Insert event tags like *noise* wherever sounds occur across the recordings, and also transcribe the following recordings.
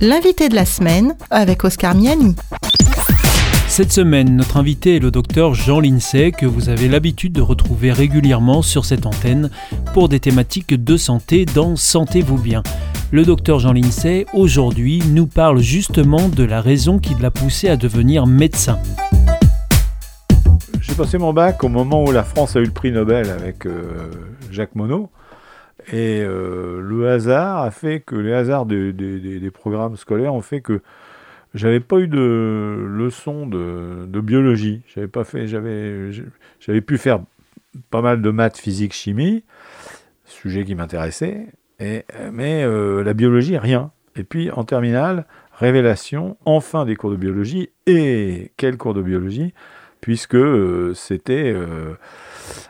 L'invité de la semaine avec Oscar Miani. Cette semaine, notre invité est le docteur Jean Lincey, que vous avez l'habitude de retrouver régulièrement sur cette antenne pour des thématiques de santé dans Sentez-vous bien. Le docteur Jean Lincey, aujourd'hui, nous parle justement de la raison qui l'a poussé à devenir médecin. J'ai passé mon bac au moment où la France a eu le prix Nobel avec euh, Jacques Monod. Et euh, le hasard a fait que les hasards des, programmes scolaires ont fait que j'avais pas eu de leçon de, biologie. J'avais pas fait, j'avais, j'avais pu faire pas mal de maths, physique, chimie, sujet qui m'intéressait, et, mais euh, la biologie, rien. Et puis en terminale, révélation, enfin des cours de biologie, et quels cours de biologie, puisque euh, c'était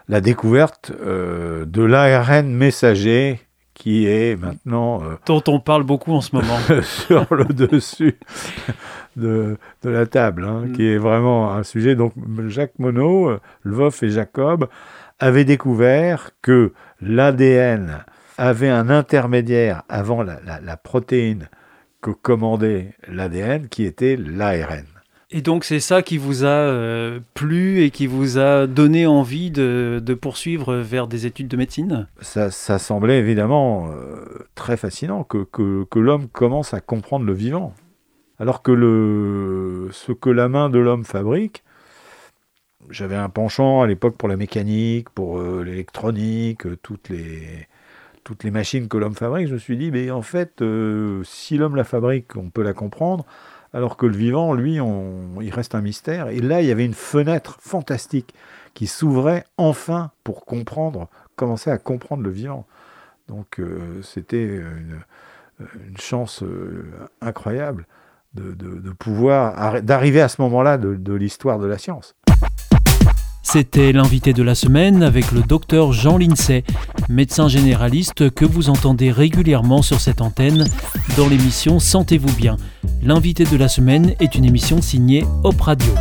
la découverte euh, de l'ARN messager qui est maintenant... Euh, Dont on parle beaucoup en ce moment. *laughs* sur le dessus de, la table, hein, mm. qui est vraiment un sujet. Donc Jacques Monod, Lvoff et Jacob avaient découvert que l'ADN avait un intermédiaire avant la protéine que commandait l'ADN, qui était l'ARN. Et donc c'est ça qui vous a euh, plu et qui vous a donné envie de, poursuivre vers des études de médecine? Ça, semblait évidemment euh, très fascinant que, que, l'homme commence à comprendre le vivant. Alors que le, ce que la main de l'homme fabrique, j'avais un penchant à l'époque pour la mécanique, pour euh, l'électronique, toutes les, toutes les machines que l'homme fabrique. Je me suis dit, mais en fait, si l'homme la fabrique, on peut la comprendre alors que le vivant, lui, il reste un mystère. Et là, il y avait une fenêtre fantastique qui s'ouvrait enfin pour comprendre, commencer à comprendre le vivant. Donc euh, c'était une, chance euh, incroyable de, pouvoir d'arriver à ce moment-là de l'histoire de la science. C'était l'invité de la semaine avec le docteur Jean Lincey, médecin généraliste que vous entendez régulièrement sur cette antenne dans l'émission Sentez-vous bien. L'invité de la semaine est une émission signée Op Radio.